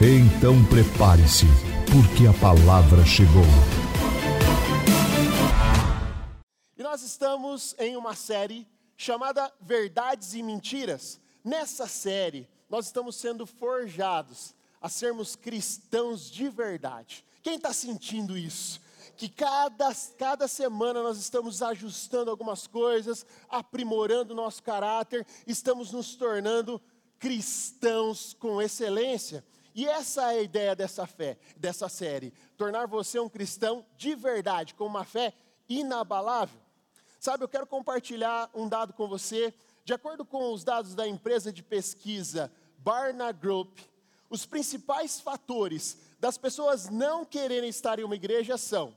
Então prepare-se, porque a palavra chegou. E nós estamos em uma série chamada Verdades e Mentiras. Nessa série, nós estamos sendo forjados a sermos cristãos de verdade. Quem está sentindo isso? Que cada, cada semana nós estamos ajustando algumas coisas, aprimorando o nosso caráter, estamos nos tornando cristãos com excelência. E essa é a ideia dessa fé, dessa série, tornar você um cristão de verdade, com uma fé inabalável. Sabe, eu quero compartilhar um dado com você. De acordo com os dados da empresa de pesquisa Barna Group, os principais fatores das pessoas não quererem estar em uma igreja são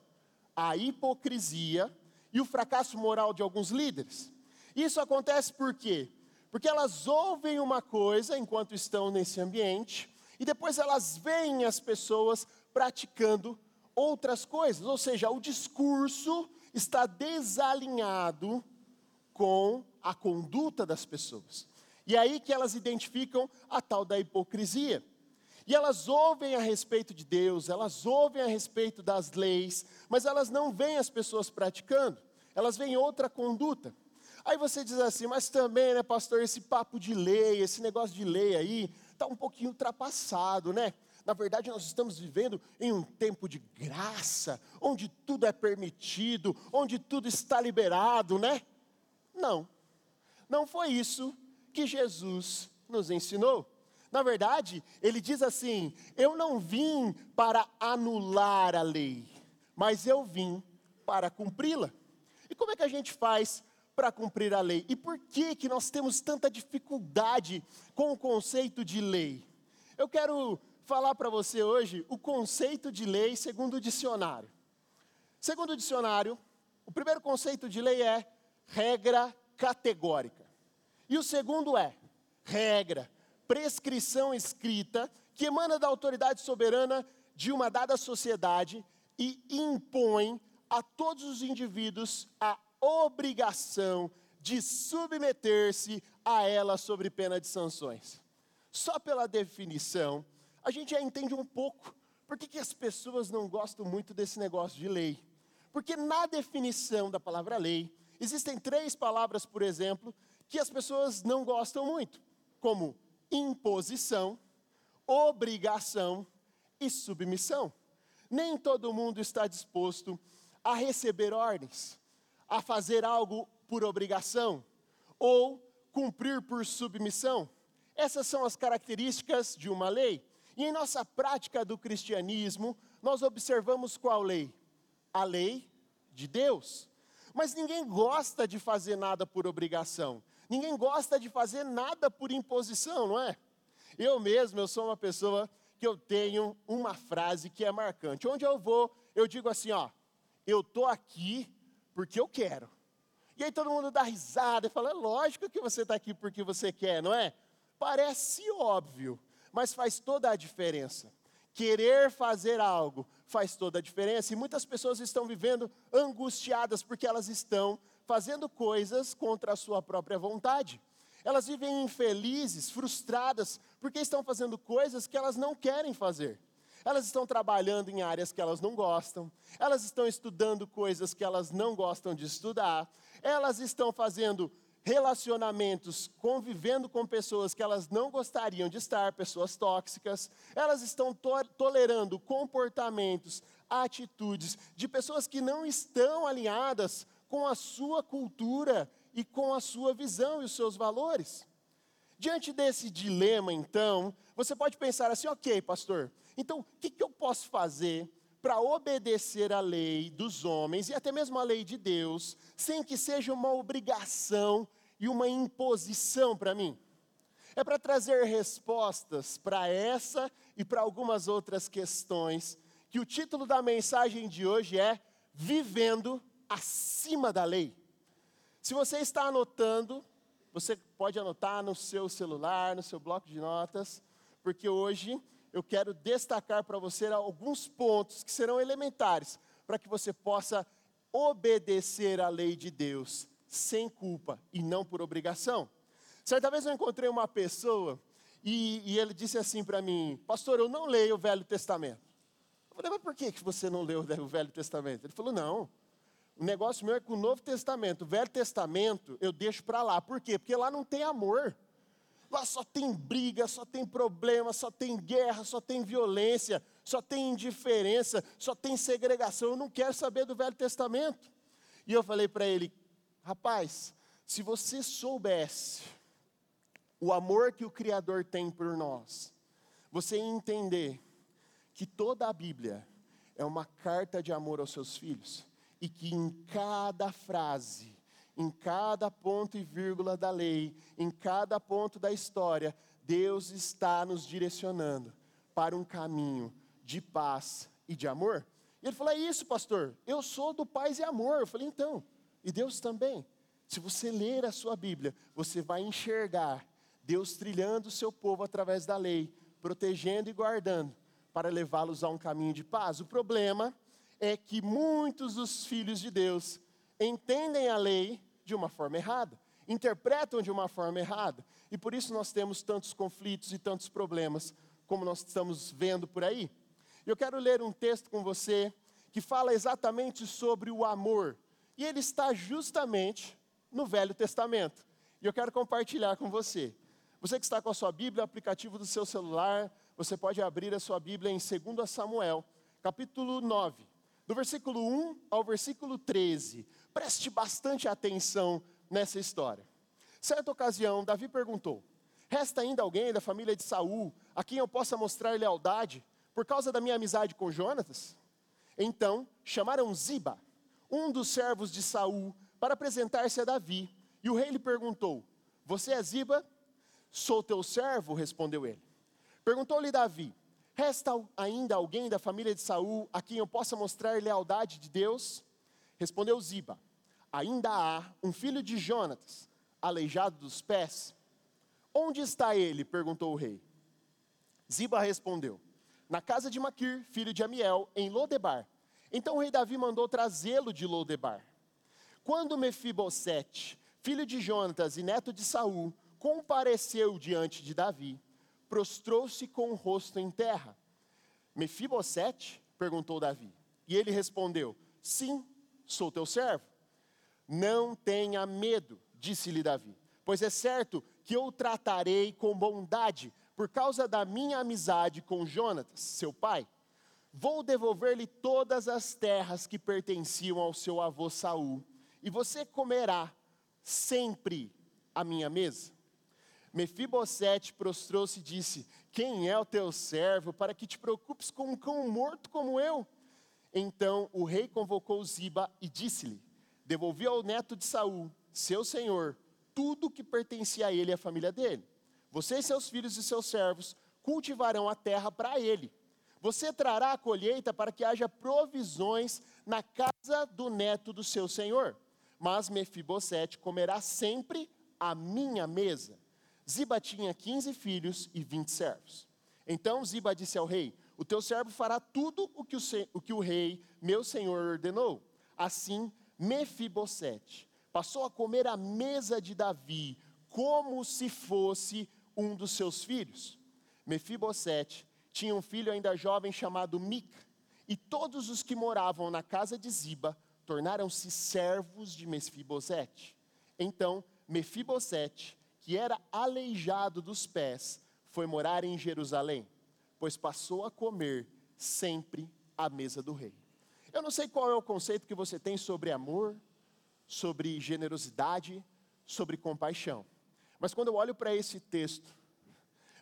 a hipocrisia e o fracasso moral de alguns líderes. Isso acontece por quê? Porque elas ouvem uma coisa enquanto estão nesse ambiente, e depois elas veem as pessoas praticando outras coisas, ou seja, o discurso está desalinhado com a conduta das pessoas. E é aí que elas identificam a tal da hipocrisia. E elas ouvem a respeito de Deus, elas ouvem a respeito das leis, mas elas não veem as pessoas praticando, elas veem outra conduta. Aí você diz assim, mas também, né, pastor, esse papo de lei, esse negócio de lei aí, está um pouquinho ultrapassado, né? Na verdade, nós estamos vivendo em um tempo de graça, onde tudo é permitido, onde tudo está liberado, né? Não, não foi isso que Jesus nos ensinou. Na verdade, ele diz assim: Eu não vim para anular a lei, mas eu vim para cumpri-la. E como é que a gente faz para cumprir a lei. E por que que nós temos tanta dificuldade com o conceito de lei? Eu quero falar para você hoje o conceito de lei segundo o dicionário. Segundo o dicionário, o primeiro conceito de lei é regra categórica. E o segundo é regra, prescrição escrita que emana da autoridade soberana de uma dada sociedade e impõe a todos os indivíduos a obrigação de submeter-se a ela sobre pena de sanções. Só pela definição, a gente já entende um pouco por que, as pessoas não gostam muito desse negócio de lei. Porque na definição da palavra lei, existem três palavras, por exemplo, que as pessoas não gostam muito, como imposição, obrigação e submissão. Nem todo mundo está disposto a receber ordens a fazer algo por obrigação ou cumprir por submissão. Essas são as características de uma lei. E em nossa prática do cristianismo, nós observamos qual lei? A lei de Deus. Mas ninguém gosta de fazer nada por obrigação. Ninguém gosta de fazer nada por imposição, não é? Eu mesmo, eu sou uma pessoa que eu tenho uma frase que é marcante. Onde eu vou, eu digo assim, ó, eu tô aqui porque eu quero. E aí todo mundo dá risada e fala: é lógico que você está aqui porque você quer, não é? Parece óbvio, mas faz toda a diferença. Querer fazer algo faz toda a diferença e muitas pessoas estão vivendo angustiadas porque elas estão fazendo coisas contra a sua própria vontade. Elas vivem infelizes, frustradas, porque estão fazendo coisas que elas não querem fazer. Elas estão trabalhando em áreas que elas não gostam, elas estão estudando coisas que elas não gostam de estudar, elas estão fazendo relacionamentos, convivendo com pessoas que elas não gostariam de estar, pessoas tóxicas, elas estão to tolerando comportamentos, atitudes de pessoas que não estão alinhadas com a sua cultura e com a sua visão e os seus valores. Diante desse dilema, então, você pode pensar assim: ok, pastor, então, o que, que eu posso fazer para obedecer a lei dos homens e até mesmo a lei de Deus, sem que seja uma obrigação e uma imposição para mim? é para trazer respostas para essa e para algumas outras questões, que o título da mensagem de hoje é Vivendo acima da lei. Se você está anotando, você pode anotar no seu celular, no seu bloco de notas, porque hoje eu quero destacar para você alguns pontos que serão elementares para que você possa obedecer à lei de Deus sem culpa e não por obrigação. Certa vez eu encontrei uma pessoa e, e ele disse assim para mim: Pastor, eu não leio o Velho Testamento. Eu falei, mas por que você não leu o Velho Testamento? Ele falou: Não, o negócio meu é com o Novo Testamento. O Velho Testamento eu deixo para lá. Por quê? Porque lá não tem amor. Lá só tem briga, só tem problema, só tem guerra, só tem violência, só tem indiferença, só tem segregação. Eu não quero saber do Velho Testamento. E eu falei para ele: rapaz, se você soubesse o amor que o Criador tem por nós, você ia entender que toda a Bíblia é uma carta de amor aos seus filhos e que em cada frase, em cada ponto e vírgula da lei, em cada ponto da história, Deus está nos direcionando para um caminho de paz e de amor. E ele falou: É isso, pastor, eu sou do paz e amor. Eu falei: Então, e Deus também. Se você ler a sua Bíblia, você vai enxergar Deus trilhando o seu povo através da lei, protegendo e guardando, para levá-los a um caminho de paz. O problema é que muitos dos filhos de Deus entendem a lei de uma forma errada, interpretam de uma forma errada, e por isso nós temos tantos conflitos e tantos problemas, como nós estamos vendo por aí. Eu quero ler um texto com você que fala exatamente sobre o amor, e ele está justamente no Velho Testamento, e eu quero compartilhar com você. Você que está com a sua Bíblia, aplicativo do seu celular, você pode abrir a sua Bíblia em 2 Samuel, capítulo 9 do versículo 1 ao versículo 13. Preste bastante atenção nessa história. Certa ocasião, Davi perguntou: Resta ainda alguém da família de Saul a quem eu possa mostrar lealdade por causa da minha amizade com Jonatas? Então chamaram Ziba, um dos servos de Saul, para apresentar-se a Davi. E o rei lhe perguntou: Você é Ziba? Sou teu servo, respondeu ele. Perguntou-lhe Davi: Resta ainda alguém da família de Saul a quem eu possa mostrar lealdade de Deus? Respondeu Ziba: Ainda há um filho de Jonatas, aleijado dos pés. Onde está ele? perguntou o rei. Ziba respondeu: Na casa de Maquir, filho de Amiel, em Lodebar. Então o rei Davi mandou trazê-lo de Lodebar. Quando Mefibosete, filho de Jonatas e neto de Saul, compareceu diante de Davi, prostrou-se com o rosto em terra. Mefibosete? perguntou Davi. E ele respondeu: Sim, sou teu servo. Não tenha medo, disse-lhe Davi, pois é certo que eu o tratarei com bondade por causa da minha amizade com Jonatas, seu pai. Vou devolver-lhe todas as terras que pertenciam ao seu avô Saul, e você comerá sempre a minha mesa. Mefibosete prostrou-se e disse: Quem é o teu servo para que te preocupes com um cão morto como eu? Então o rei convocou Ziba e disse-lhe: Devolvi ao neto de Saul, seu senhor, tudo que pertencia a ele e à família dele. Você e seus filhos e seus servos cultivarão a terra para ele. Você trará a colheita para que haja provisões na casa do neto do seu senhor. Mas Mefibosete comerá sempre a minha mesa. Ziba tinha 15 filhos e 20 servos. Então Ziba disse ao rei: O teu servo fará tudo o que o, o, que o rei, meu senhor, ordenou. Assim, Mefibosete passou a comer à mesa de Davi, como se fosse um dos seus filhos. Mefibosete tinha um filho ainda jovem chamado Mica, e todos os que moravam na casa de Ziba tornaram-se servos de Mefibosete. Então, Mefibosete que era aleijado dos pés, foi morar em Jerusalém, pois passou a comer sempre à mesa do rei. Eu não sei qual é o conceito que você tem sobre amor, sobre generosidade, sobre compaixão. Mas quando eu olho para esse texto,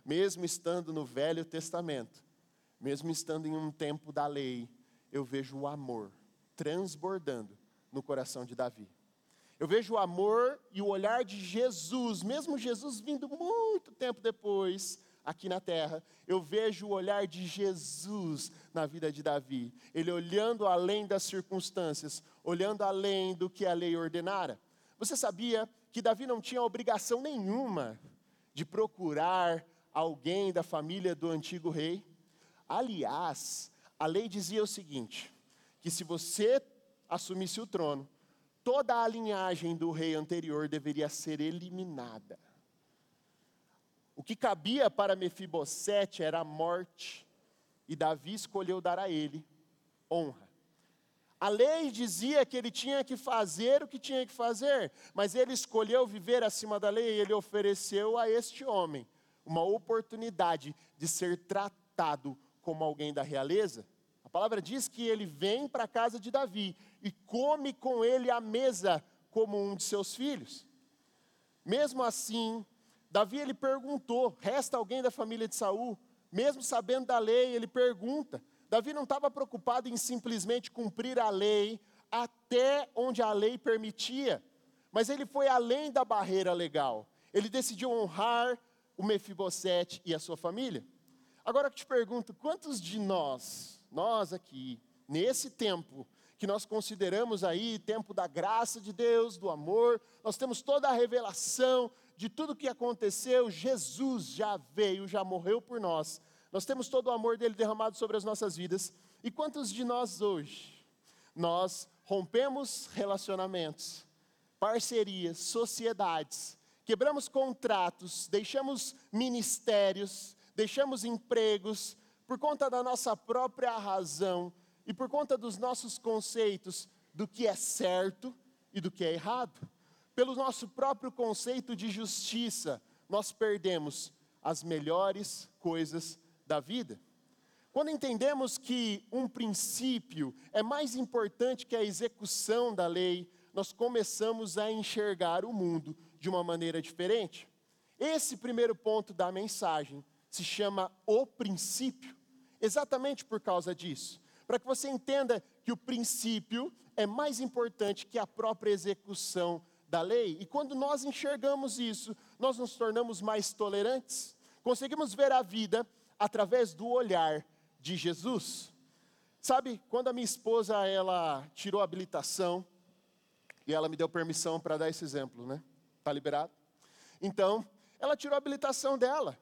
mesmo estando no Velho Testamento, mesmo estando em um tempo da lei, eu vejo o amor transbordando no coração de Davi. Eu vejo o amor e o olhar de Jesus, mesmo Jesus vindo muito tempo depois aqui na terra, eu vejo o olhar de Jesus na vida de Davi. Ele olhando além das circunstâncias, olhando além do que a lei ordenara. Você sabia que Davi não tinha obrigação nenhuma de procurar alguém da família do antigo rei? Aliás, a lei dizia o seguinte: que se você assumisse o trono, toda a linhagem do rei anterior deveria ser eliminada. O que cabia para Mefibosete era a morte, e Davi escolheu dar a ele honra. A lei dizia que ele tinha que fazer o que tinha que fazer, mas ele escolheu viver acima da lei e ele ofereceu a este homem uma oportunidade de ser tratado como alguém da realeza. A palavra diz que ele vem para a casa de Davi e come com ele à mesa como um de seus filhos. Mesmo assim, Davi ele perguntou: resta alguém da família de Saul? Mesmo sabendo da lei, ele pergunta. Davi não estava preocupado em simplesmente cumprir a lei até onde a lei permitia, mas ele foi além da barreira legal. Ele decidiu honrar o Mefibosete e a sua família. Agora eu te pergunto, quantos de nós, nós aqui, nesse tempo, que nós consideramos aí tempo da graça de Deus, do amor, nós temos toda a revelação de tudo que aconteceu, Jesus já veio, já morreu por nós. Nós temos todo o amor dele derramado sobre as nossas vidas. E quantos de nós hoje nós rompemos relacionamentos, parcerias, sociedades, quebramos contratos, deixamos ministérios, deixamos empregos por conta da nossa própria razão e por conta dos nossos conceitos do que é certo e do que é errado. Pelo nosso próprio conceito de justiça, nós perdemos as melhores coisas da vida. Quando entendemos que um princípio é mais importante que a execução da lei, nós começamos a enxergar o mundo de uma maneira diferente. Esse primeiro ponto da mensagem se chama o princípio, exatamente por causa disso. Para que você entenda que o princípio é mais importante que a própria execução da lei. E quando nós enxergamos isso, nós nos tornamos mais tolerantes. Conseguimos ver a vida através do olhar de Jesus. Sabe, quando a minha esposa ela tirou a habilitação e ela me deu permissão para dar esse exemplo, né? Tá liberado? Então, ela tirou a habilitação dela.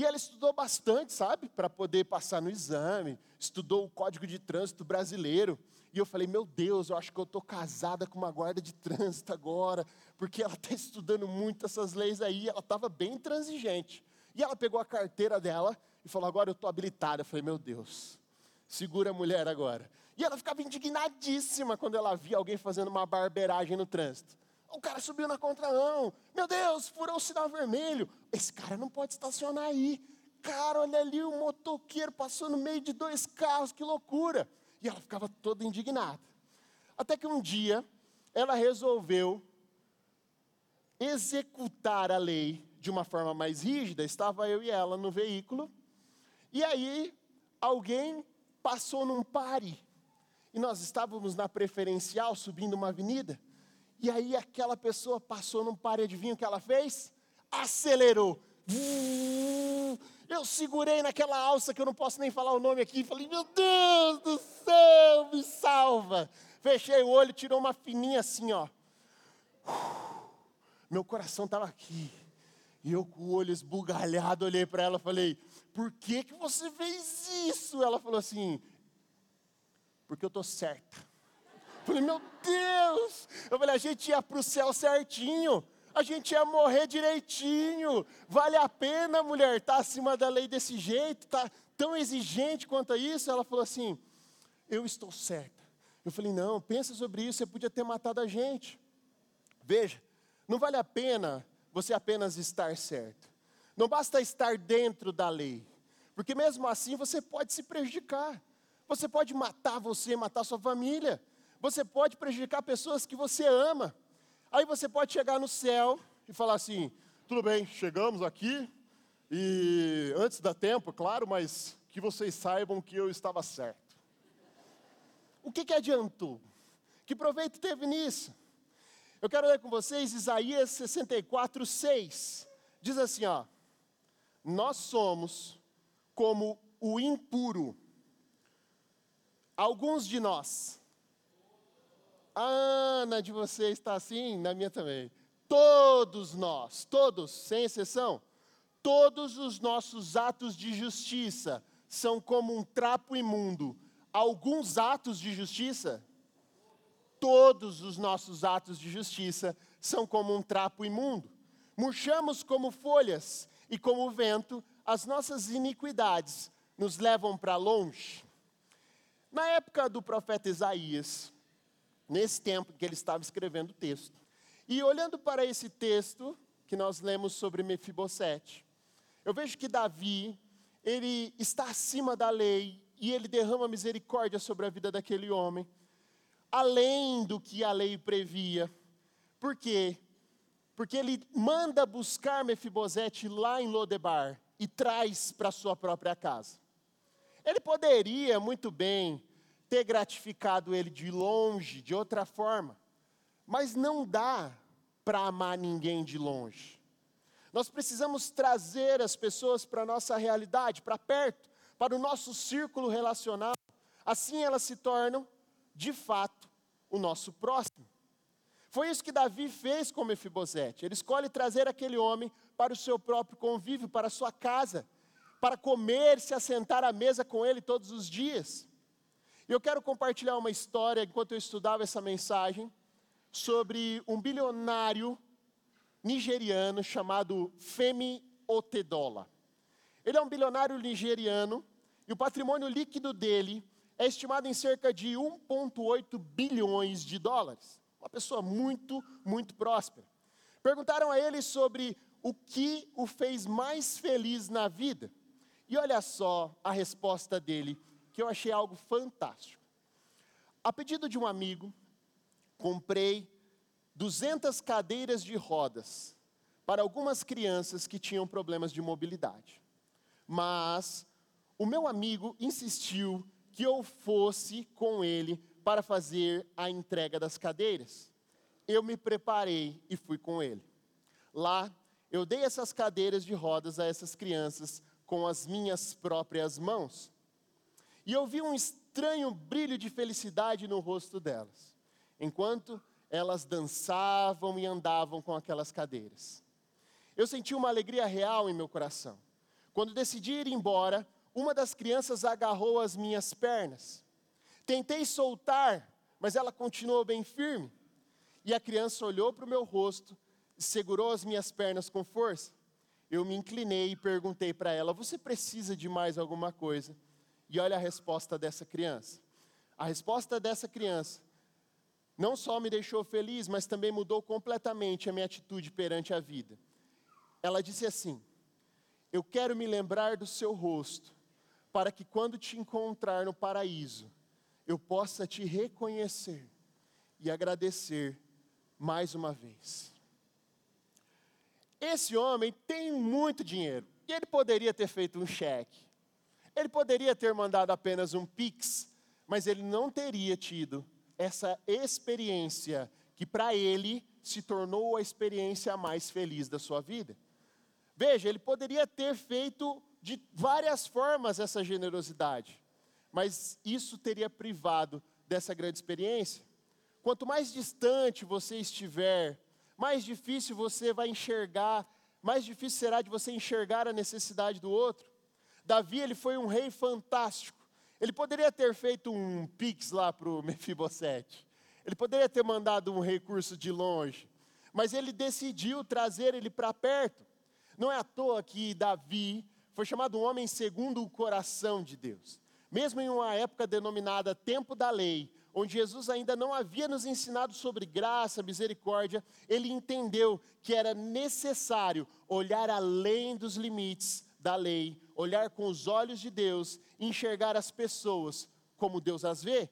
E ela estudou bastante, sabe, para poder passar no exame, estudou o Código de Trânsito brasileiro. E eu falei, meu Deus, eu acho que eu estou casada com uma guarda de trânsito agora, porque ela está estudando muito essas leis aí, ela estava bem transigente. E ela pegou a carteira dela e falou, agora eu estou habilitada. Eu falei, meu Deus, segura a mulher agora. E ela ficava indignadíssima quando ela via alguém fazendo uma barbeiragem no trânsito. O cara subiu na contramão. Meu Deus, furou o sinal vermelho. Esse cara não pode estacionar aí. Cara, olha ali, o motoqueiro passou no meio de dois carros, que loucura. E ela ficava toda indignada. Até que um dia, ela resolveu executar a lei de uma forma mais rígida. Estava eu e ela no veículo. E aí, alguém passou num pare. E nós estávamos na preferencial, subindo uma avenida. E aí aquela pessoa passou num pare, adivinha o que ela fez? Acelerou. Eu segurei naquela alça que eu não posso nem falar o nome aqui. Falei, meu Deus do céu, me salva. Fechei o olho, tirou uma fininha assim, ó. Meu coração estava aqui. E eu com o olho esbugalhado olhei para ela e falei: Por que, que você fez isso? Ela falou assim: Porque eu estou certa. Falei, meu Deus! Eu falei, a gente ia para o céu certinho, a gente ia morrer direitinho. Vale a pena, mulher, estar tá acima da lei desse jeito, tá tão exigente quanto isso? Ela falou assim: eu estou certa. Eu falei, não, pensa sobre isso, você podia ter matado a gente. Veja, não vale a pena você apenas estar certo. Não basta estar dentro da lei, porque mesmo assim você pode se prejudicar. Você pode matar você, matar sua família você pode prejudicar pessoas que você ama. Aí você pode chegar no céu e falar assim: tudo bem, chegamos aqui, e antes da tempo, claro, mas que vocês saibam que eu estava certo. O que, que adiantou? Que proveito teve nisso? Eu quero ler com vocês Isaías 64, 6. Diz assim, ó: Nós somos como o impuro. Alguns de nós. A Ana de vocês está assim, na minha também. Todos nós, todos, sem exceção, todos os nossos atos de justiça são como um trapo imundo. Alguns atos de justiça todos os nossos atos de justiça são como um trapo imundo. Murchamos como folhas, e como o vento, as nossas iniquidades nos levam para longe. Na época do profeta Isaías, nesse tempo que ele estava escrevendo o texto, e olhando para esse texto que nós lemos sobre Mefibosete, eu vejo que Davi, ele está acima da lei e ele derrama misericórdia sobre a vida daquele homem além do que a lei previa. Por quê? Porque ele manda buscar Mefibosete lá em Lodebar e traz para sua própria casa. Ele poderia muito bem ter gratificado ele de longe, de outra forma, mas não dá para amar ninguém de longe. Nós precisamos trazer as pessoas para a nossa realidade, para perto, para o nosso círculo relacional. Assim elas se tornam de fato, o nosso próximo. Foi isso que Davi fez com Mefibosete. Ele escolhe trazer aquele homem para o seu próprio convívio, para a sua casa, para comer, se assentar à mesa com ele todos os dias. Eu quero compartilhar uma história, enquanto eu estudava essa mensagem, sobre um bilionário nigeriano chamado Femi Otedola. Ele é um bilionário nigeriano e o patrimônio líquido dele é estimado em cerca de 1,8 bilhões de dólares. Uma pessoa muito, muito próspera. Perguntaram a ele sobre o que o fez mais feliz na vida. E olha só a resposta dele, que eu achei algo fantástico. A pedido de um amigo, comprei 200 cadeiras de rodas para algumas crianças que tinham problemas de mobilidade. Mas o meu amigo insistiu que eu fosse com ele para fazer a entrega das cadeiras. Eu me preparei e fui com ele. Lá, eu dei essas cadeiras de rodas a essas crianças com as minhas próprias mãos. E eu vi um estranho brilho de felicidade no rosto delas, enquanto elas dançavam e andavam com aquelas cadeiras. Eu senti uma alegria real em meu coração. Quando decidi ir embora, uma das crianças agarrou as minhas pernas. Tentei soltar, mas ela continuou bem firme. E a criança olhou para o meu rosto segurou as minhas pernas com força. Eu me inclinei e perguntei para ela: Você precisa de mais alguma coisa? E olha a resposta dessa criança. A resposta dessa criança não só me deixou feliz, mas também mudou completamente a minha atitude perante a vida. Ela disse assim: Eu quero me lembrar do seu rosto para que quando te encontrar no paraíso, eu possa te reconhecer e agradecer mais uma vez. Esse homem tem muito dinheiro e ele poderia ter feito um cheque, ele poderia ter mandado apenas um pix, mas ele não teria tido essa experiência que para ele se tornou a experiência mais feliz da sua vida. Veja, ele poderia ter feito de várias formas essa generosidade, mas isso teria privado dessa grande experiência. Quanto mais distante você estiver, mais difícil você vai enxergar, mais difícil será de você enxergar a necessidade do outro. Davi, ele foi um rei fantástico. Ele poderia ter feito um pix lá para o Mefibosete. Ele poderia ter mandado um recurso de longe. Mas ele decidiu trazer ele para perto. Não é à toa que Davi foi chamado um homem segundo o coração de Deus. Mesmo em uma época denominada tempo da lei, onde Jesus ainda não havia nos ensinado sobre graça, misericórdia, ele entendeu que era necessário olhar além dos limites da lei, olhar com os olhos de Deus, enxergar as pessoas como Deus as vê.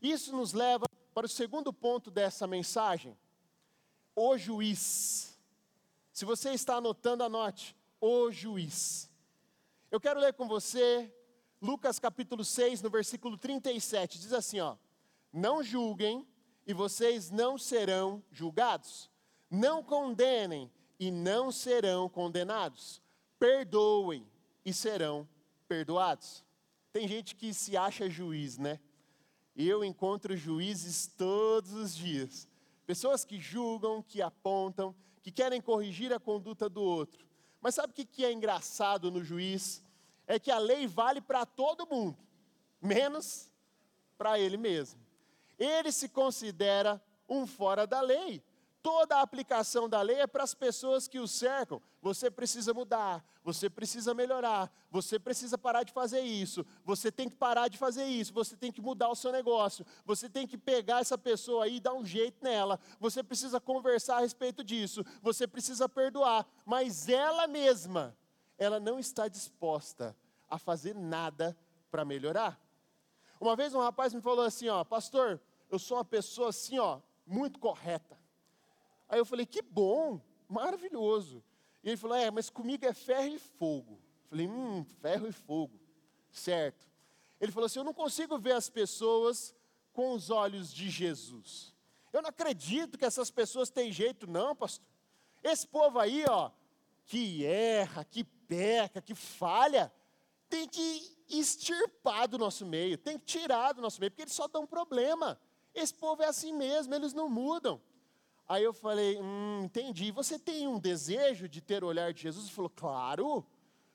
Isso nos leva para o segundo ponto dessa mensagem: o juiz. Se você está anotando, anote: o juiz. Eu quero ler com você Lucas capítulo 6, no versículo 37. Diz assim, ó: Não julguem e vocês não serão julgados. Não condenem e não serão condenados. Perdoem e serão perdoados. Tem gente que se acha juiz, né? Eu encontro juízes todos os dias. Pessoas que julgam, que apontam, que querem corrigir a conduta do outro. Mas sabe o que é engraçado no juiz? É que a lei vale para todo mundo, menos para ele mesmo. Ele se considera um fora da lei. Toda a aplicação da lei é para as pessoas que o cercam. Você precisa mudar, você precisa melhorar, você precisa parar de fazer isso, você tem que parar de fazer isso, você tem que mudar o seu negócio, você tem que pegar essa pessoa aí e dar um jeito nela, você precisa conversar a respeito disso, você precisa perdoar, mas ela mesma, ela não está disposta a fazer nada para melhorar. Uma vez um rapaz me falou assim, ó, pastor, eu sou uma pessoa assim, ó, muito correta. Aí eu falei, que bom, maravilhoso. E ele falou, é, mas comigo é ferro e fogo. Eu falei, hum, ferro e fogo, certo. Ele falou assim, eu não consigo ver as pessoas com os olhos de Jesus. Eu não acredito que essas pessoas têm jeito, não, pastor. Esse povo aí, ó, que erra, que peca, que falha, tem que extirpar do nosso meio, tem que tirar do nosso meio, porque eles só dão problema. Esse povo é assim mesmo, eles não mudam. Aí eu falei, hum, entendi. Você tem um desejo de ter o olhar de Jesus? Ele falou, claro.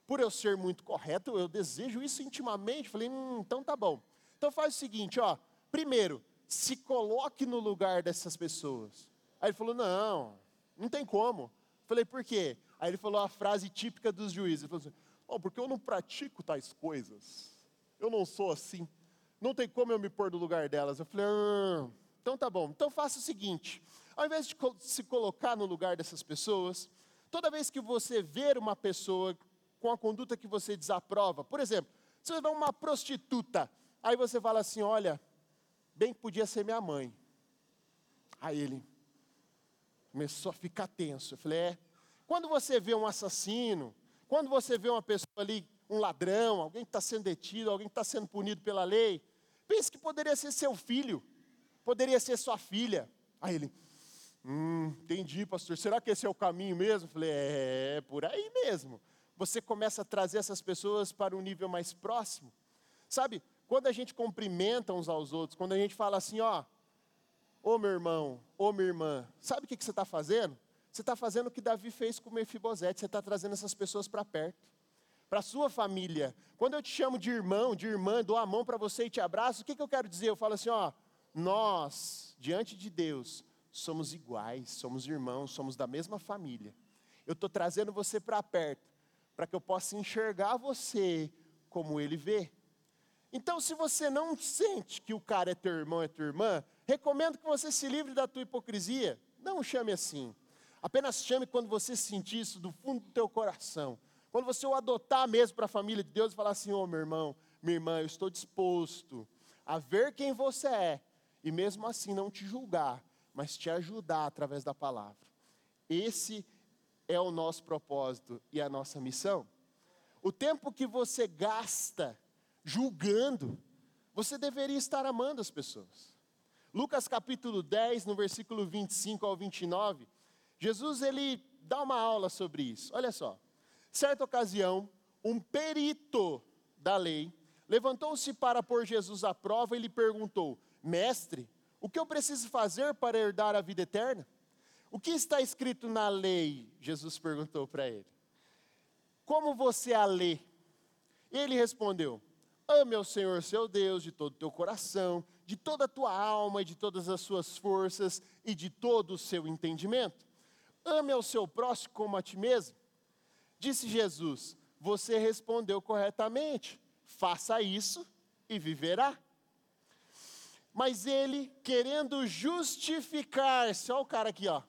Por eu ser muito correto, eu desejo isso intimamente. Falei, hum, então tá bom. Então faz o seguinte, ó. Primeiro, se coloque no lugar dessas pessoas. Aí ele falou, não, não tem como. Falei, por quê? Aí ele falou a frase típica dos juízes. Ele falou assim, oh, porque eu não pratico tais coisas. Eu não sou assim. Não tem como eu me pôr no lugar delas. Eu falei, hum, então tá bom. Então faça o seguinte ao invés de se colocar no lugar dessas pessoas, toda vez que você ver uma pessoa com a conduta que você desaprova, por exemplo, se você vê uma prostituta, aí você fala assim: olha, bem que podia ser minha mãe. Aí ele começou a ficar tenso. Eu falei: é. Quando você vê um assassino, quando você vê uma pessoa ali, um ladrão, alguém que está sendo detido, alguém que está sendo punido pela lei, pense que poderia ser seu filho, poderia ser sua filha. Aí ele, Hum, entendi, pastor. Será que esse é o caminho mesmo? Falei, é, é por aí mesmo. Você começa a trazer essas pessoas para um nível mais próximo. Sabe, quando a gente cumprimenta uns aos outros, quando a gente fala assim, ó, ô meu irmão, ô minha irmã, sabe o que, que você está fazendo? Você está fazendo o que Davi fez com Mefibosete, você está trazendo essas pessoas para perto, para a sua família. Quando eu te chamo de irmão, de irmã, dou a mão para você e te abraço, o que, que eu quero dizer? Eu falo assim, ó, nós, diante de Deus, somos iguais, somos irmãos, somos da mesma família. Eu estou trazendo você para perto, para que eu possa enxergar você como ele vê. Então, se você não sente que o cara é teu irmão, é tua irmã, recomendo que você se livre da tua hipocrisia. Não chame assim. Apenas chame quando você sentir isso do fundo do teu coração. Quando você o adotar mesmo para a família de Deus e falar assim: Ô oh, meu irmão, minha irmã, eu estou disposto a ver quem você é e mesmo assim não te julgar, mas te ajudar através da palavra. Esse é o nosso propósito e a nossa missão. O tempo que você gasta julgando, você deveria estar amando as pessoas. Lucas capítulo 10, no versículo 25 ao 29, Jesus ele dá uma aula sobre isso. Olha só. Certa ocasião, um perito da lei levantou-se para pôr Jesus à prova e lhe perguntou: Mestre, o que eu preciso fazer para herdar a vida eterna? O que está escrito na lei? Jesus perguntou para ele. Como você a lê? Ele respondeu: Ame ao Senhor seu Deus de todo o teu coração, de toda a tua alma e de todas as suas forças e de todo o seu entendimento. Ame ao seu próximo como a ti mesmo. Disse Jesus: Você respondeu corretamente. Faça isso e viverá. Mas ele, querendo justificar-se, olha o cara aqui, ó.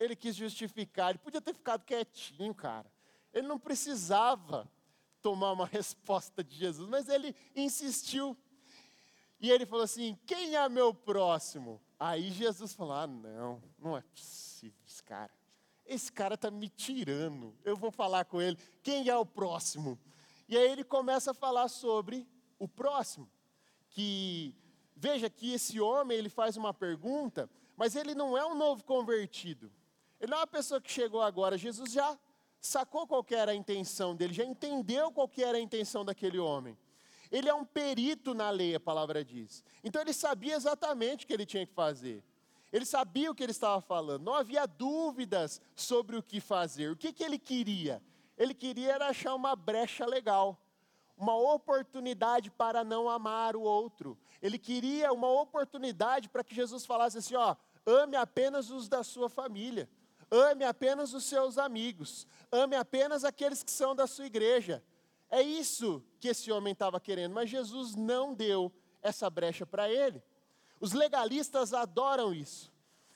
Ele quis justificar, ele podia ter ficado quietinho, cara. Ele não precisava tomar uma resposta de Jesus, mas ele insistiu. E ele falou assim: Quem é meu próximo? Aí Jesus falou: Ah, não, não é possível esse cara. Esse cara está me tirando. Eu vou falar com ele. Quem é o próximo? E aí ele começa a falar sobre o próximo, que veja que esse homem, ele faz uma pergunta, mas ele não é um novo convertido. Ele não é uma pessoa que chegou agora. Jesus já sacou qual era a intenção dele, já entendeu qual era a intenção daquele homem. Ele é um perito na lei, a palavra diz. Então ele sabia exatamente o que ele tinha que fazer. Ele sabia o que ele estava falando. Não havia dúvidas sobre o que fazer. O que, que ele queria? Ele queria era achar uma brecha legal, uma oportunidade para não amar o outro. Ele queria uma oportunidade para que Jesus falasse assim: ó, ame apenas os da sua família. Ame apenas os seus amigos. Ame apenas aqueles que são da sua igreja. É isso que esse homem estava querendo, mas Jesus não deu essa brecha para ele. Os legalistas adoram isso.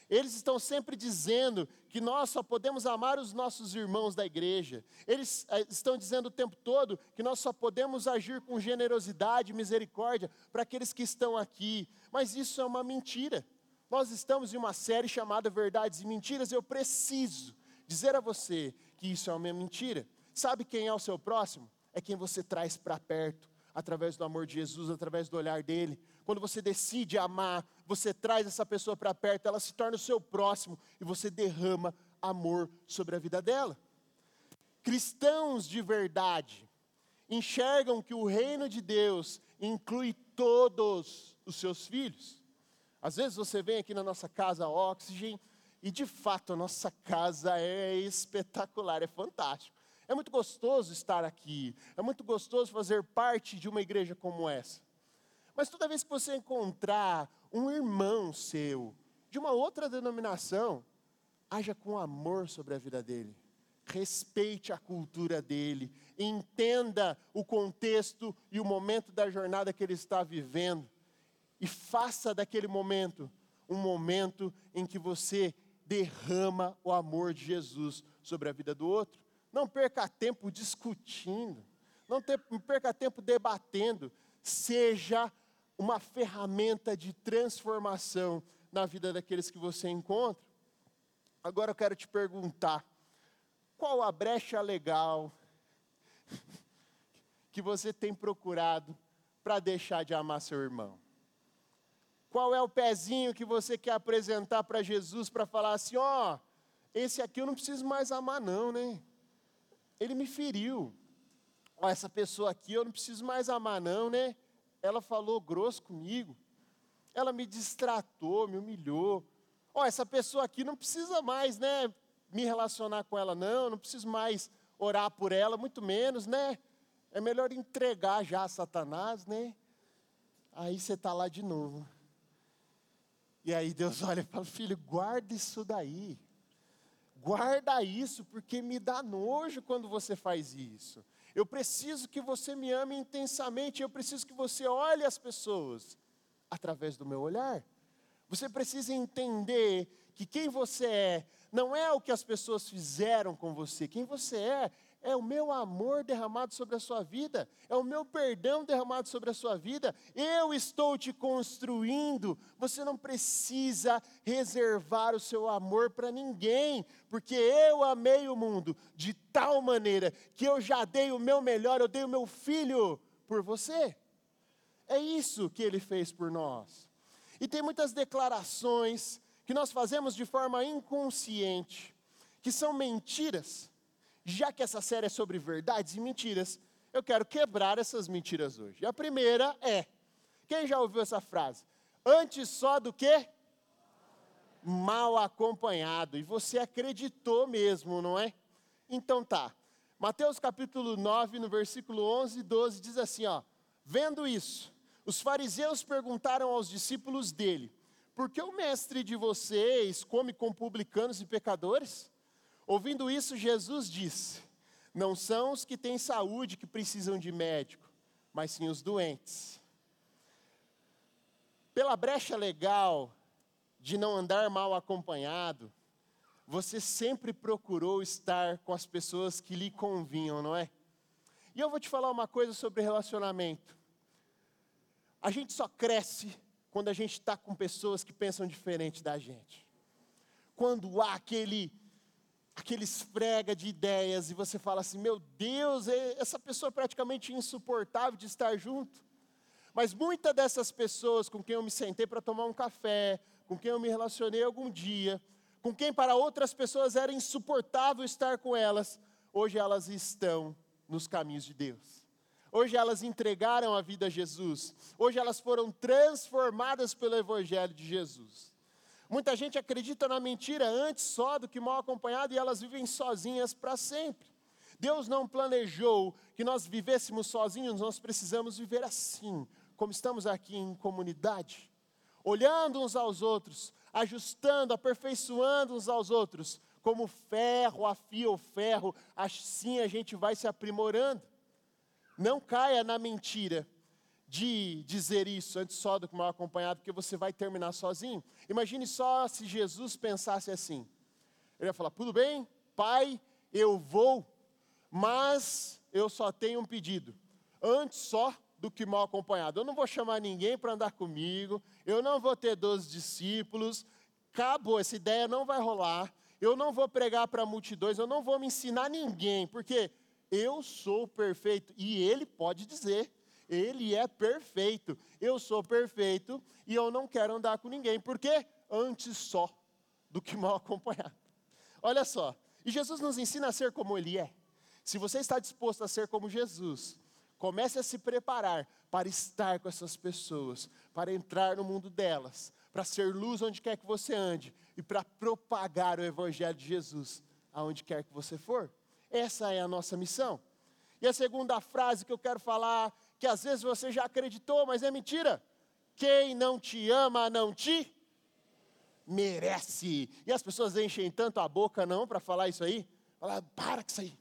Eles estão sempre dizendo que nós só podemos amar os nossos irmãos da igreja. Eles eh, estão dizendo o tempo todo que nós só podemos agir com generosidade e misericórdia para aqueles que estão aqui. Mas isso é uma mentira. Nós estamos em uma série chamada Verdades e Mentiras. Eu preciso dizer a você que isso é uma mentira. Sabe quem é o seu próximo? É quem você traz para perto, através do amor de Jesus, através do olhar dele. Quando você decide amar, você traz essa pessoa para perto, ela se torna o seu próximo e você derrama amor sobre a vida dela. Cristãos de verdade enxergam que o reino de Deus inclui todos os seus filhos. Às vezes você vem aqui na nossa casa Oxygen e de fato a nossa casa é espetacular, é fantástico. É muito gostoso estar aqui, é muito gostoso fazer parte de uma igreja como essa. Mas toda vez que você encontrar um irmão seu, de uma outra denominação, haja com amor sobre a vida dele. Respeite a cultura dele, entenda o contexto e o momento da jornada que ele está vivendo e faça daquele momento um momento em que você derrama o amor de Jesus sobre a vida do outro. Não perca tempo discutindo, não perca tempo debatendo, seja uma ferramenta de transformação na vida daqueles que você encontra. Agora eu quero te perguntar: qual a brecha legal que você tem procurado para deixar de amar seu irmão? Qual é o pezinho que você quer apresentar para Jesus para falar assim: ó, oh, esse aqui eu não preciso mais amar, não, né? Ele me feriu. Ó, essa pessoa aqui eu não preciso mais amar, não, né? Ela falou grosso comigo. Ela me distratou, me humilhou. Ó, essa pessoa aqui não precisa mais, né? Me relacionar com ela, não. Não preciso mais orar por ela, muito menos, né? É melhor entregar já a Satanás, né? Aí você está lá de novo. E aí Deus olha e fala: Filho, guarda isso daí. Guarda isso, porque me dá nojo quando você faz isso. Eu preciso que você me ame intensamente, eu preciso que você olhe as pessoas através do meu olhar. Você precisa entender que quem você é não é o que as pessoas fizeram com você, quem você é é o meu amor derramado sobre a sua vida, é o meu perdão derramado sobre a sua vida. Eu estou te construindo. Você não precisa reservar o seu amor para ninguém, porque eu amei o mundo de tal maneira que eu já dei o meu melhor, eu dei o meu filho por você. É isso que ele fez por nós. E tem muitas declarações que nós fazemos de forma inconsciente, que são mentiras já que essa série é sobre verdades e mentiras, eu quero quebrar essas mentiras hoje. A primeira é: quem já ouviu essa frase? Antes só do que? Mal acompanhado. E você acreditou mesmo, não é? Então tá. Mateus capítulo 9, no versículo 11 e 12, diz assim: ó. Vendo isso, os fariseus perguntaram aos discípulos dele: Por que o mestre de vocês come com publicanos e pecadores? Ouvindo isso, Jesus disse: Não são os que têm saúde que precisam de médico, mas sim os doentes. Pela brecha legal de não andar mal acompanhado, você sempre procurou estar com as pessoas que lhe convinham, não é? E eu vou te falar uma coisa sobre relacionamento. A gente só cresce quando a gente está com pessoas que pensam diferente da gente. Quando há aquele aquele esfrega de ideias e você fala assim: meu Deus, é, essa pessoa é praticamente insuportável de estar junto. Mas muitas dessas pessoas com quem eu me sentei para tomar um café, com quem eu me relacionei algum dia, com quem para outras pessoas era insuportável estar com elas, hoje elas estão nos caminhos de Deus. Hoje elas entregaram a vida a Jesus. Hoje elas foram transformadas pelo Evangelho de Jesus. Muita gente acredita na mentira antes só do que mal acompanhado e elas vivem sozinhas para sempre. Deus não planejou que nós vivêssemos sozinhos, nós precisamos viver assim, como estamos aqui em comunidade, olhando uns aos outros, ajustando, aperfeiçoando uns aos outros, como ferro afia o ferro, assim a gente vai se aprimorando. Não caia na mentira de dizer isso antes só do que mal acompanhado, porque você vai terminar sozinho. Imagine só se Jesus pensasse assim. Ele ia falar: tudo bem, pai, eu vou, mas eu só tenho um pedido. Antes só do que mal acompanhado. Eu não vou chamar ninguém para andar comigo, eu não vou ter 12 discípulos, acabou, essa ideia não vai rolar. Eu não vou pregar para multidões, eu não vou me ensinar ninguém, porque eu sou perfeito. E ele pode dizer, ele é perfeito. Eu sou perfeito e eu não quero andar com ninguém. Por quê? Antes só do que mal acompanhado. Olha só, e Jesus nos ensina a ser como ele é. Se você está disposto a ser como Jesus, comece a se preparar para estar com essas pessoas, para entrar no mundo delas, para ser luz onde quer que você ande e para propagar o Evangelho de Jesus aonde quer que você for. Essa é a nossa missão. E a segunda frase que eu quero falar, que às vezes você já acreditou, mas é mentira. Quem não te ama, não te merece. E as pessoas enchem tanto a boca, não, para falar isso aí. Falar, para com isso aí.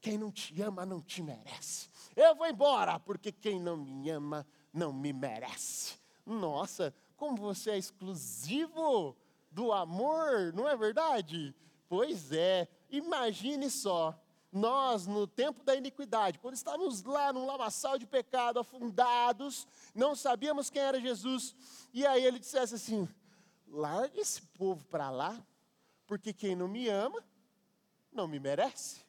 Quem não te ama, não te merece. Eu vou embora, porque quem não me ama, não me merece. Nossa, como você é exclusivo do amor, não é verdade? Pois é, imagine só nós, no tempo da iniquidade, quando estávamos lá num lamaçal de pecado, afundados, não sabíamos quem era Jesus, e aí ele dissesse assim: larga esse povo para lá, porque quem não me ama, não me merece.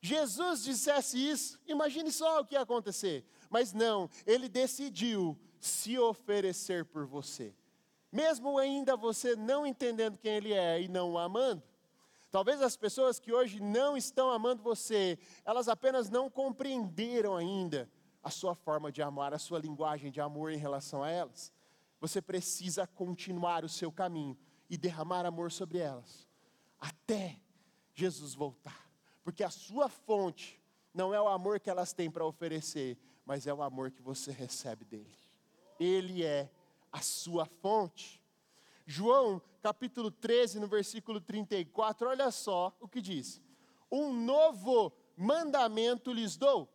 Jesus dissesse isso, imagine só o que ia acontecer. Mas não, ele decidiu se oferecer por você. Mesmo ainda você não entendendo quem ele é e não o amando, Talvez as pessoas que hoje não estão amando você, elas apenas não compreenderam ainda a sua forma de amar, a sua linguagem de amor em relação a elas. Você precisa continuar o seu caminho e derramar amor sobre elas, até Jesus voltar, porque a sua fonte não é o amor que elas têm para oferecer, mas é o amor que você recebe dele. Ele é a sua fonte. João capítulo 13, no versículo 34, olha só o que diz: Um novo mandamento lhes dou: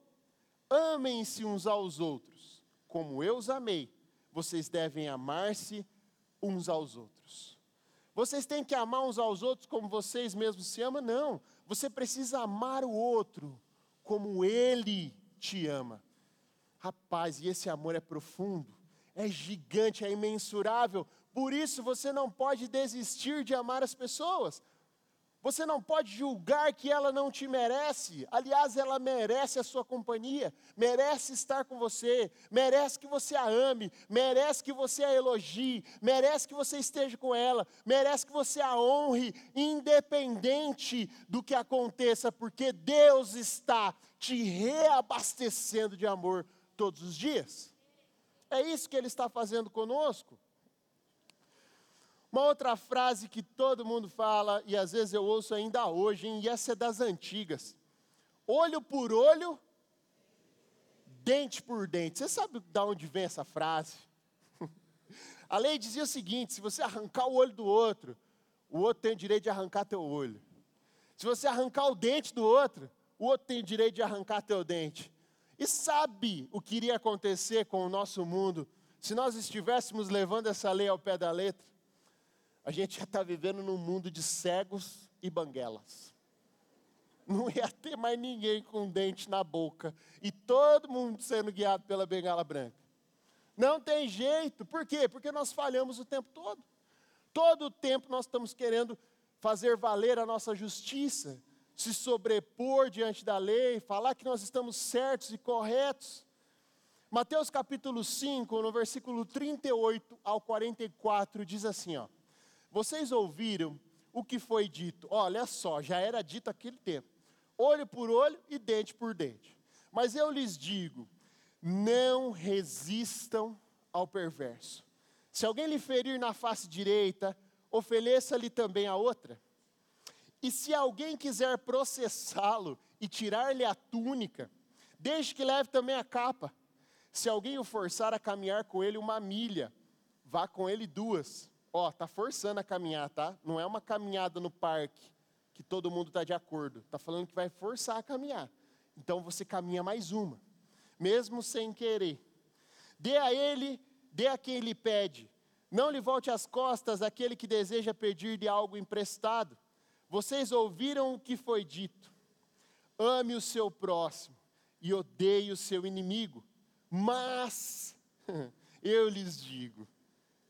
amem-se uns aos outros, como eu os amei, vocês devem amar-se uns aos outros. Vocês têm que amar uns aos outros como vocês mesmos se amam? Não. Você precisa amar o outro como ele te ama. Rapaz, e esse amor é profundo, é gigante, é imensurável. Por isso você não pode desistir de amar as pessoas. Você não pode julgar que ela não te merece. Aliás, ela merece a sua companhia, merece estar com você, merece que você a ame, merece que você a elogie, merece que você esteja com ela, merece que você a honre, independente do que aconteça, porque Deus está te reabastecendo de amor todos os dias. É isso que Ele está fazendo conosco. Uma outra frase que todo mundo fala, e às vezes eu ouço ainda hoje, hein, e essa é das antigas: olho por olho, dente por dente. Você sabe de onde vem essa frase? A lei dizia o seguinte: se você arrancar o olho do outro, o outro tem o direito de arrancar teu olho. Se você arrancar o dente do outro, o outro tem o direito de arrancar teu dente. E sabe o que iria acontecer com o nosso mundo se nós estivéssemos levando essa lei ao pé da letra? A gente já está vivendo num mundo de cegos e banguelas. Não ia ter mais ninguém com um dente na boca e todo mundo sendo guiado pela bengala branca. Não tem jeito, por quê? Porque nós falhamos o tempo todo. Todo o tempo nós estamos querendo fazer valer a nossa justiça, se sobrepor diante da lei, falar que nós estamos certos e corretos. Mateus capítulo 5, no versículo 38 ao 44, diz assim: ó, Vocês ouviram o que foi dito? Olha só, já era dito aquele tempo: olho por olho e dente por dente. Mas eu lhes digo: não resistam ao perverso. Se alguém lhe ferir na face direita, ofereça-lhe também a outra. E se alguém quiser processá-lo e tirar-lhe a túnica, deixe que leve também a capa. Se alguém o forçar a caminhar com ele uma milha, vá com ele duas. Ó, tá forçando a caminhar, tá? Não é uma caminhada no parque que todo mundo está de acordo. Tá falando que vai forçar a caminhar. Então você caminha mais uma, mesmo sem querer. Dê a ele, dê a quem lhe pede. Não lhe volte as costas aquele que deseja pedir de algo emprestado. Vocês ouviram o que foi dito. Ame o seu próximo e odeie o seu inimigo. Mas eu lhes digo: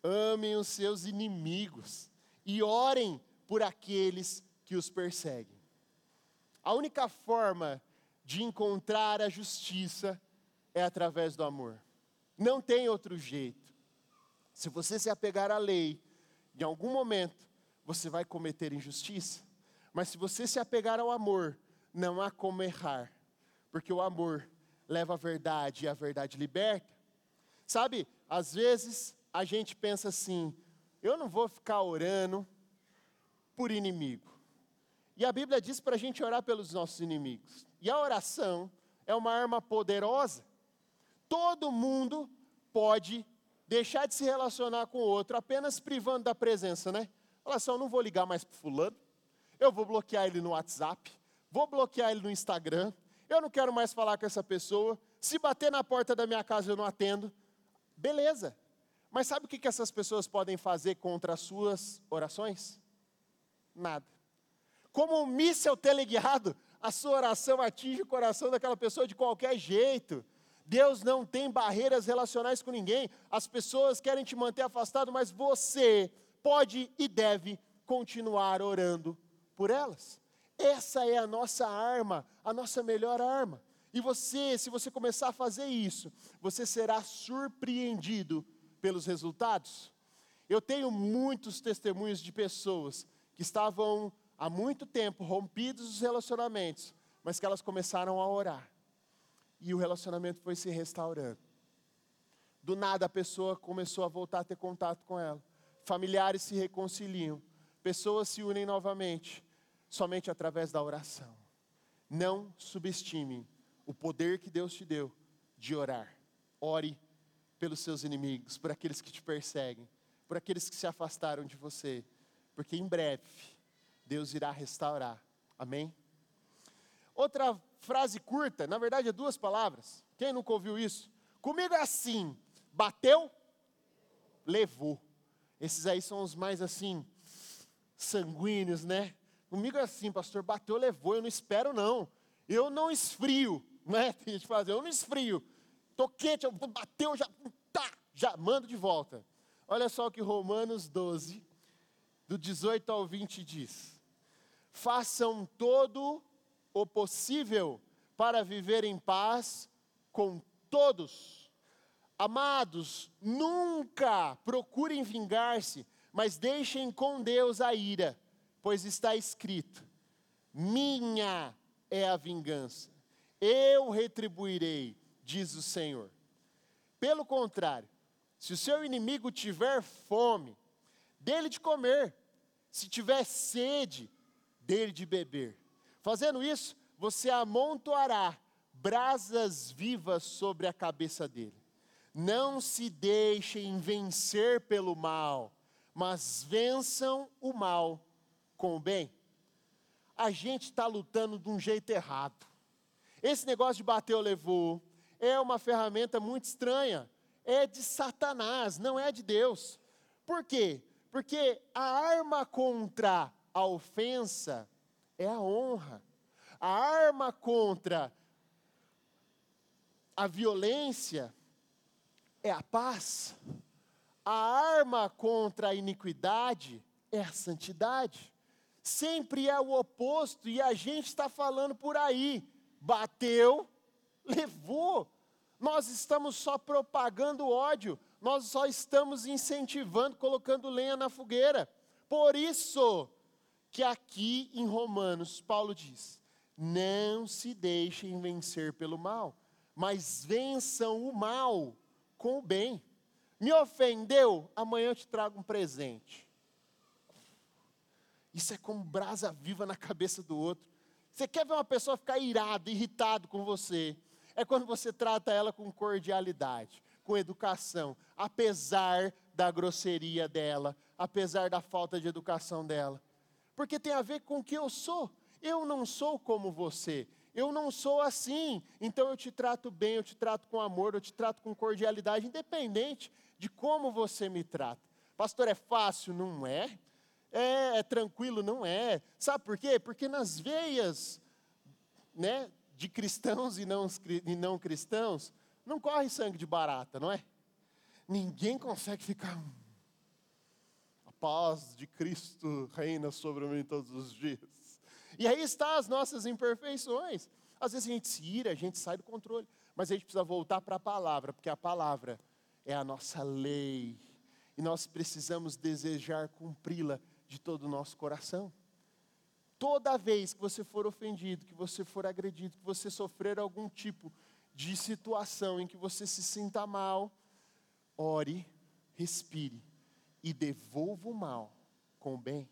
amem os seus inimigos e orem por aqueles que os perseguem. A única forma de encontrar a justiça é através do amor. Não tem outro jeito. Se você se apegar à lei, em algum momento você vai cometer injustiça. Mas se você se apegar ao amor, não há como errar, porque o amor leva a verdade e a verdade liberta. Sabe, às vezes a gente pensa assim: eu não vou ficar orando por inimigo. E a Bíblia diz para a gente orar pelos nossos inimigos. E a oração é uma arma poderosa. Todo mundo pode deixar de se relacionar com o outro apenas privando da presença, né? Fala assim, eu não vou ligar mais para fulano, eu vou bloquear ele no WhatsApp, vou bloquear ele no Instagram, eu não quero mais falar com essa pessoa, se bater na porta da minha casa eu não atendo. Beleza. Mas sabe o que, essas pessoas podem fazer contra as suas orações? Nada. Como um míssel teleguiado, a sua oração atinge o coração daquela pessoa de qualquer jeito. Deus não tem barreiras relacionais com ninguém. As pessoas querem te manter afastado, mas você pode e deve continuar orando por elas. Essa é a nossa arma, a nossa melhor arma. E você, se você começar a fazer isso, você será surpreendido pelos resultados. Eu tenho muitos testemunhos de pessoas que estavam há muito tempo rompidos os relacionamentos, mas que elas começaram a orar. E o relacionamento foi se restaurando. Do nada a pessoa começou a voltar a ter contato com ela. Familiares se reconciliam, pessoas se unem novamente, somente através da oração. Não subestime o poder que Deus te deu de orar. Ore pelos seus inimigos, por aqueles que te perseguem, por aqueles que se afastaram de você, porque em breve Deus irá restaurar. Amém? Outra frase curta, na verdade é duas palavras. Quem nunca ouviu isso? Comigo é assim: bateu, levou. Esses aí são os mais assim, sanguíneos, né? Comigo é assim, pastor, bateu, levou, eu não espero não. Eu não esfrio, né? Tem gente fazer, eu não esfrio. Tô quente, bateu, já, tá, já mando de volta. Olha só o que Romanos 12, do 18 ao 20 diz façam todo o possível para viver em paz com todos. Amados, nunca procurem vingar-se, mas deixem com Deus a ira, pois está escrito: Minha é a vingança, eu retribuirei, diz o Senhor. Pelo contrário, se o seu inimigo tiver fome, dele de comer, se tiver sede, dele de beber. Fazendo isso, você amontoará brasas vivas sobre a cabeça dele. Não se deixem vencer pelo mal, mas vençam o mal com o bem. A gente está lutando de um jeito errado. Esse negócio de bater ou levou é uma ferramenta muito estranha. É de Satanás, não é de Deus. Por quê? Porque a arma contra a ofensa é a honra. A arma contra a violência é a paz. A arma contra a iniquidade é a santidade. Sempre é o oposto e a gente está falando por aí. Bateu, levou. nós estamos só propagando ódio, nós só estamos incentivando, colocando lenha na fogueira. Por isso que aqui em Romanos, Paulo diz: não se deixem vencer pelo mal, mas vençam o mal com o bem. Me ofendeu, amanhã eu te trago um presente. Isso é como brasa viva na cabeça do outro. Você quer ver uma pessoa ficar irado, irritado com você? É quando você trata ela com cordialidade, com educação, apesar da grosseria dela, apesar da falta de educação dela. Porque tem a ver com o que eu sou. Eu não sou como você. Eu não sou assim. Então eu te trato bem, eu te trato com amor, eu te trato com cordialidade, independente de como você me trata. Pastor, é fácil? Não é. É, é tranquilo? Não é. Sabe por quê? Porque nas veias né, de cristãos e não, e não cristãos, não corre sangue de barata, não é? Ninguém consegue ficar. A paz de Cristo reina sobre mim todos os dias. E aí está as nossas imperfeições. Às vezes a gente se ira, a gente sai do controle. Mas a gente precisa voltar para a palavra, porque a palavra é a nossa lei. E nós precisamos desejar cumpri-la de todo o nosso coração. Toda vez que você for ofendido, que você for agredido, que você sofrer algum tipo de situação em que você se sinta mal, ore, respire e devolva o mal com o bem.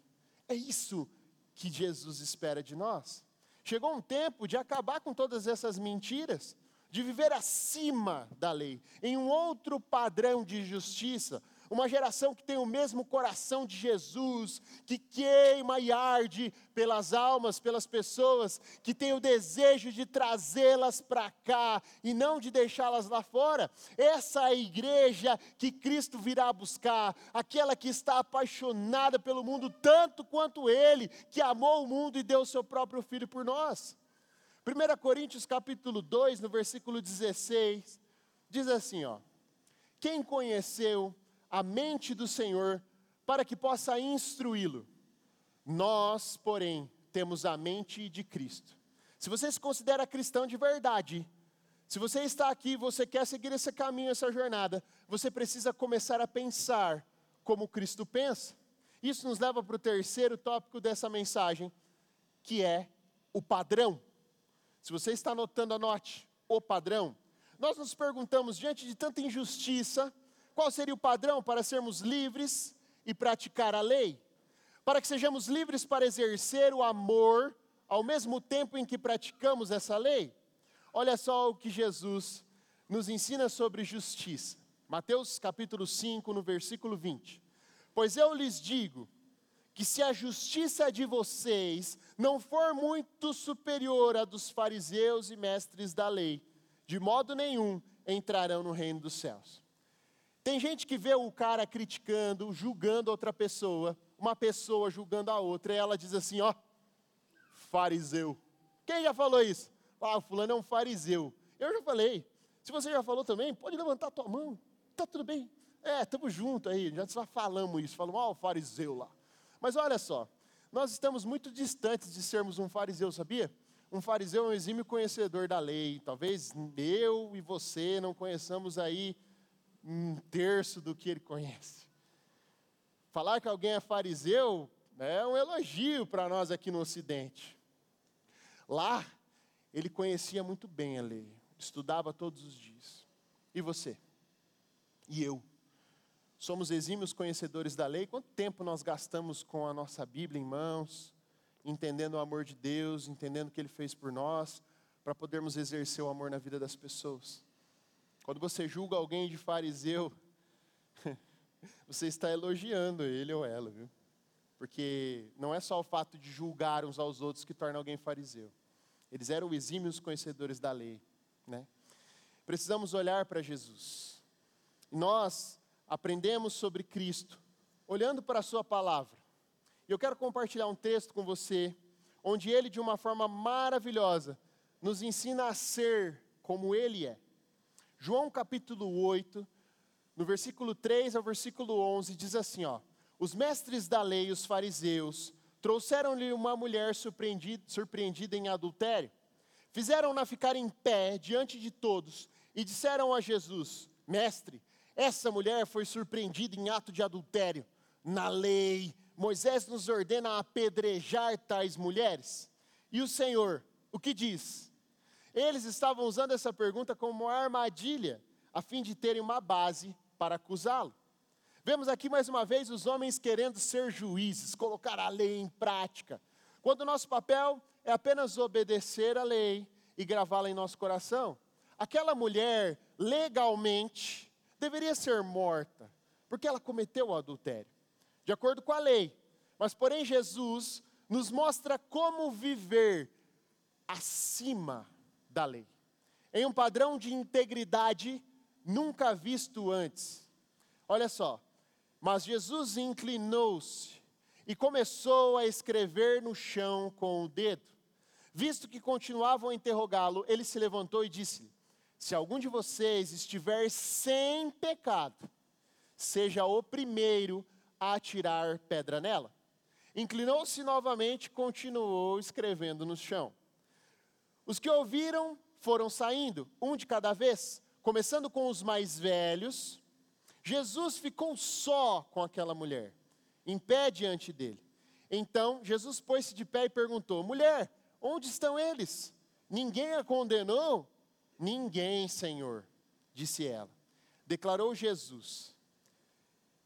É isso que Jesus espera de nós. Chegou um tempo de acabar com todas essas mentiras, de viver acima da lei, em um outro padrão de justiça, uma geração que tem o mesmo coração de Jesus, que queima e arde pelas almas, pelas pessoas, que tem o desejo de trazê-las para cá e não de deixá-las lá fora. Essa é a igreja que Cristo virá buscar, aquela que está apaixonada pelo mundo tanto quanto ele, que amou o mundo e deu o seu próprio filho por nós. 1 Coríntios capítulo 2, no versículo 16, diz assim, ó: Quem conheceu a mente do Senhor para que possa instruí-lo. Nós, porém, temos a mente de Cristo. Se você se considera cristão de verdade, se você está aqui você quer seguir esse caminho, essa jornada, você precisa começar a pensar como Cristo pensa. Isso nos leva para o terceiro tópico dessa mensagem, que é o padrão. Se você está anotando, anote o padrão. Nós nos perguntamos, diante de tanta injustiça, qual seria o padrão para sermos livres e praticar a lei? Para que sejamos livres para exercer o amor ao mesmo tempo em que praticamos essa lei? Olha só o que Jesus nos ensina sobre justiça. Mateus capítulo 5, no versículo 20. Pois eu lhes digo que se a justiça de vocês não for muito superior à dos fariseus e mestres da lei, de modo nenhum entrarão no reino dos céus. Tem gente que vê o cara criticando, julgando outra pessoa, uma pessoa julgando a outra, e ela diz assim: ó, fariseu. Quem já falou isso? Ah, o fulano é um fariseu. Eu já falei. Se você já falou também, pode levantar a tua mão. Tá tudo bem. É, estamos juntos aí, já falamos isso, falamos, ó, o fariseu lá. Mas olha só, nós estamos muito distantes de sermos um fariseu, sabia? Um fariseu é um exímio conhecedor da lei. Talvez eu e você não conheçamos aí um terço do que ele conhece. Falar que alguém é fariseu é um elogio para nós aqui no Ocidente. Lá, ele conhecia muito bem a lei, estudava todos os dias. E você? E eu? Somos exímios conhecedores da lei. Quanto tempo nós gastamos com a nossa Bíblia em mãos, entendendo o amor de Deus, entendendo o que Ele fez por nós, para podermos exercer o amor na vida das pessoas? Quando você julga alguém de fariseu, você está elogiando ele ou ela, viu? Porque não é só o fato de julgar uns aos outros que torna alguém fariseu. Eles eram exímios conhecedores da lei, né? Precisamos olhar para Jesus. Nós aprendemos sobre Cristo olhando para a sua palavra. E eu quero compartilhar um texto com você onde ele de uma forma maravilhosa nos ensina a ser como ele é. João capítulo 8, no versículo 3 ao versículo 11, diz assim: ó, Os mestres da lei, os fariseus, trouxeram-lhe uma mulher surpreendida, surpreendida em adultério. Fizeram-na ficar em pé diante de todos e disseram a Jesus: Mestre, essa mulher foi surpreendida em ato de adultério. Na lei, Moisés nos ordena apedrejar tais mulheres. E o Senhor, o que diz? Eles estavam usando essa pergunta como uma armadilha, a fim de terem uma base para acusá-lo. Vemos aqui mais uma vez os homens querendo ser juízes, colocar a lei em prática, quando o nosso papel é apenas obedecer a lei e gravá-la em nosso coração. Aquela mulher, legalmente, deveria ser morta, porque ela cometeu o adultério, de acordo com a lei. Mas, porém, Jesus nos mostra como viver acima da lei, em um padrão de integridade nunca visto antes. Olha só, mas Jesus inclinou-se e começou a escrever no chão com o dedo. Visto que continuavam a interrogá-lo, ele se levantou e disse: Se algum de vocês estiver sem pecado, seja o primeiro a atirar pedra nela. Inclinou-se novamente e continuou escrevendo no chão. Os que ouviram foram saindo, um de cada vez, começando com os mais velhos Jesus ficou só com aquela mulher, em pé diante dele. Então Jesus pôs-se de pé e perguntou: Mulher, onde estão eles? Ninguém a condenou? Ninguém, Senhor, disse ela. Declarou Jesus: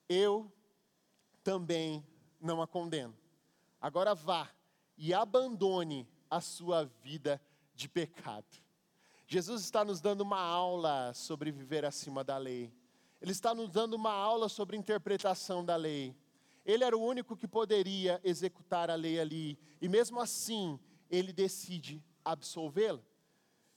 Eu também não a condeno. Agora vá e abandone a sua vida de pecado. Jesus está nos dando uma aula sobre viver acima da lei. Ele está nos dando uma aula sobre interpretação da lei. Ele era o único que poderia executar a lei ali, e mesmo assim, ele decide absolvê-la.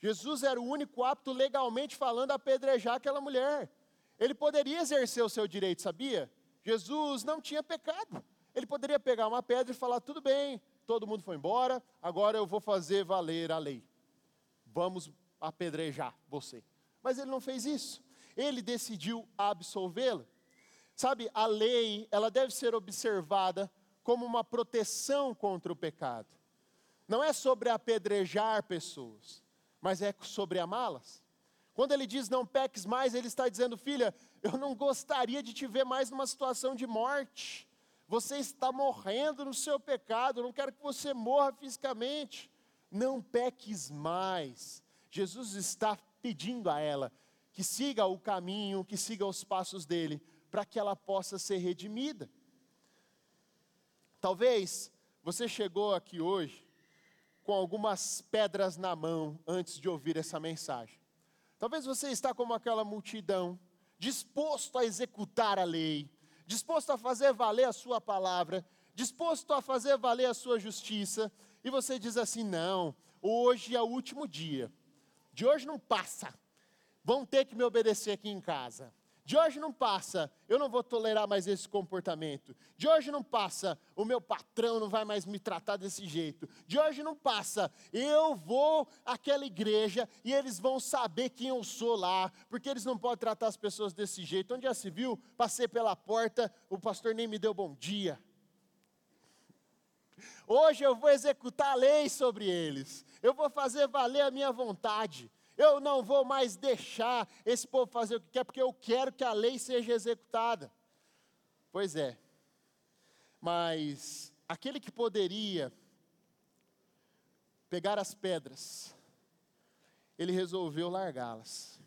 Jesus era o único apto legalmente falando a apedrejar aquela mulher. Ele poderia exercer o seu direito, sabia? Jesus não tinha pecado. Ele poderia pegar uma pedra e falar: tudo bem, todo mundo foi embora, agora eu vou fazer valer a lei. Vamos apedrejar você. Mas ele não fez isso ele decidiu absolvê-la. Sabe, a lei, ela deve ser observada como uma proteção contra o pecado. Não é sobre apedrejar pessoas, mas é sobre amá-las. Quando ele diz não peques mais, ele está dizendo, filha, eu não gostaria de te ver mais numa situação de morte. Você está morrendo no seu pecado, eu não quero que você morra fisicamente. Não peques mais. Jesus está pedindo a ela, que siga o caminho, que siga os passos dele, para que ela possa ser redimida. Talvez você chegou aqui hoje com algumas pedras na mão antes de ouvir essa mensagem. Talvez você está como aquela multidão, disposto a executar a lei, disposto a fazer valer a sua palavra, disposto a fazer valer a sua justiça, e você diz assim: não, hoje é o último dia, de hoje não passa, vão ter que me obedecer aqui em casa. De hoje não passa, eu não vou tolerar mais esse comportamento. De hoje não passa, o meu patrão não vai mais me tratar desse jeito. De hoje não passa, eu vou àquela igreja e eles vão saber quem eu sou lá, porque eles não podem tratar as pessoas desse jeito. Onde já se viu? Passei pela porta, o pastor nem me deu bom dia. Hoje eu vou executar a lei sobre eles. Eu vou fazer valer a minha vontade. Eu não vou mais deixar esse povo fazer o que quer, porque eu quero que a lei seja executada. Pois é. Mas aquele que poderia pegar as pedras, ele resolveu largá-las.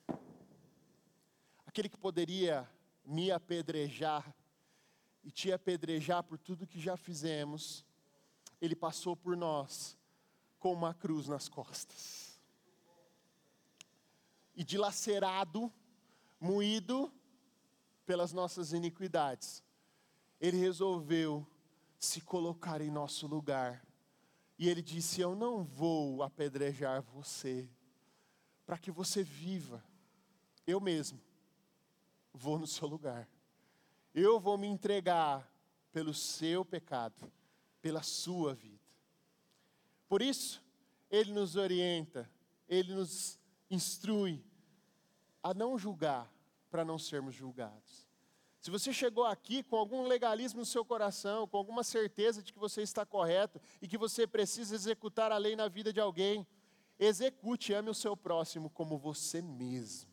Aquele que poderia me apedrejar e te apedrejar por tudo que já fizemos, ele passou por nós com uma cruz nas costas e dilacerado, moído pelas nossas iniquidades. Ele resolveu se colocar em nosso lugar. E ele disse: Eu não vou apedrejar você, para que você viva. Eu mesmo vou no seu lugar. Eu vou me entregar pelo seu pecado, pela sua vida. Por isso, ele nos orienta, ele nos instrui a não julgar para não sermos julgados. Se você chegou aqui com algum legalismo no seu coração, com alguma certeza de que você está correto e que você precisa executar a lei na vida de alguém, execute, ame o seu próximo como você mesmo.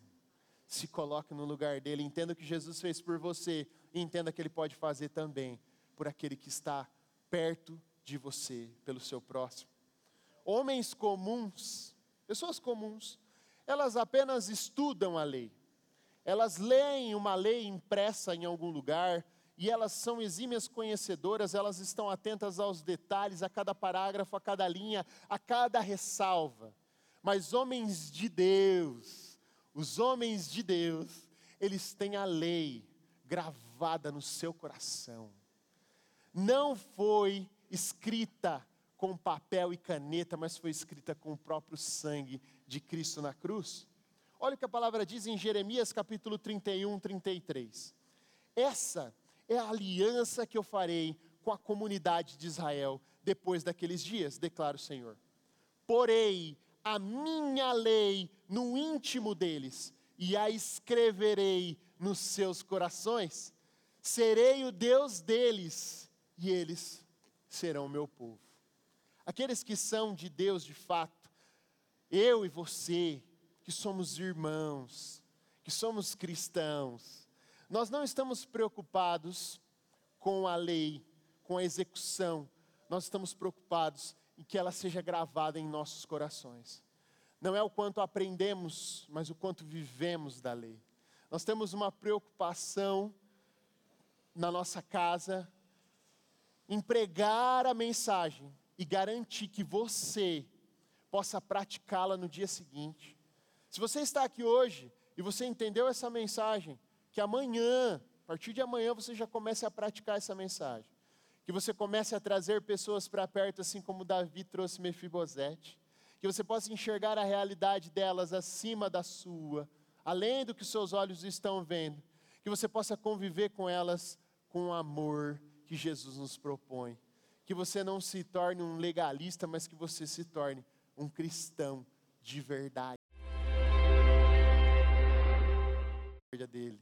se coloque no lugar dele, entenda o que Jesus fez por você e entenda que ele pode fazer também por aquele que está perto de você, pelo seu próximo. Homens comuns, pessoas comuns, elas apenas estudam a lei. Elas leem uma lei impressa em algum lugar, e elas são exímias conhecedoras, elas estão atentas aos detalhes, a cada parágrafo, a cada linha, a cada ressalva. Mas homens de Deus, os homens de Deus, eles têm a lei gravada no seu coração. Não foi escrita com papel e caneta, mas foi escrita com o próprio sangue de Cristo na cruz. Olha o que a palavra diz em Jeremias capítulo 31, 33. Essa é a aliança que eu farei com a comunidade de Israel depois daqueles dias, declara o Senhor. Porei a minha lei no íntimo deles e a escreverei nos seus corações. Serei o Deus deles e eles serão meu povo. Aqueles que são de Deus de fato, eu e você, que somos irmãos, que somos cristãos, nós não estamos preocupados com a lei, com a execução, nós estamos preocupados em que ela seja gravada em nossos corações. Não é o quanto aprendemos, mas o quanto vivemos da lei. Nós temos uma preocupação na nossa casa em pregar a mensagem e garantir que você possa praticá-la no dia seguinte. Se você está aqui hoje e você entendeu essa mensagem, que amanhã, a partir de amanhã, você já comece a praticar essa mensagem. Que você comece a trazer pessoas para perto, assim como Davi trouxe Mefibosete. Que você possa enxergar a realidade delas acima da sua, além do que seus olhos estão vendo. Que você possa conviver com elas com o amor que Jesus nos propõe. Que você não se torne um legalista, mas que você se torne um cristão de verdade. dele.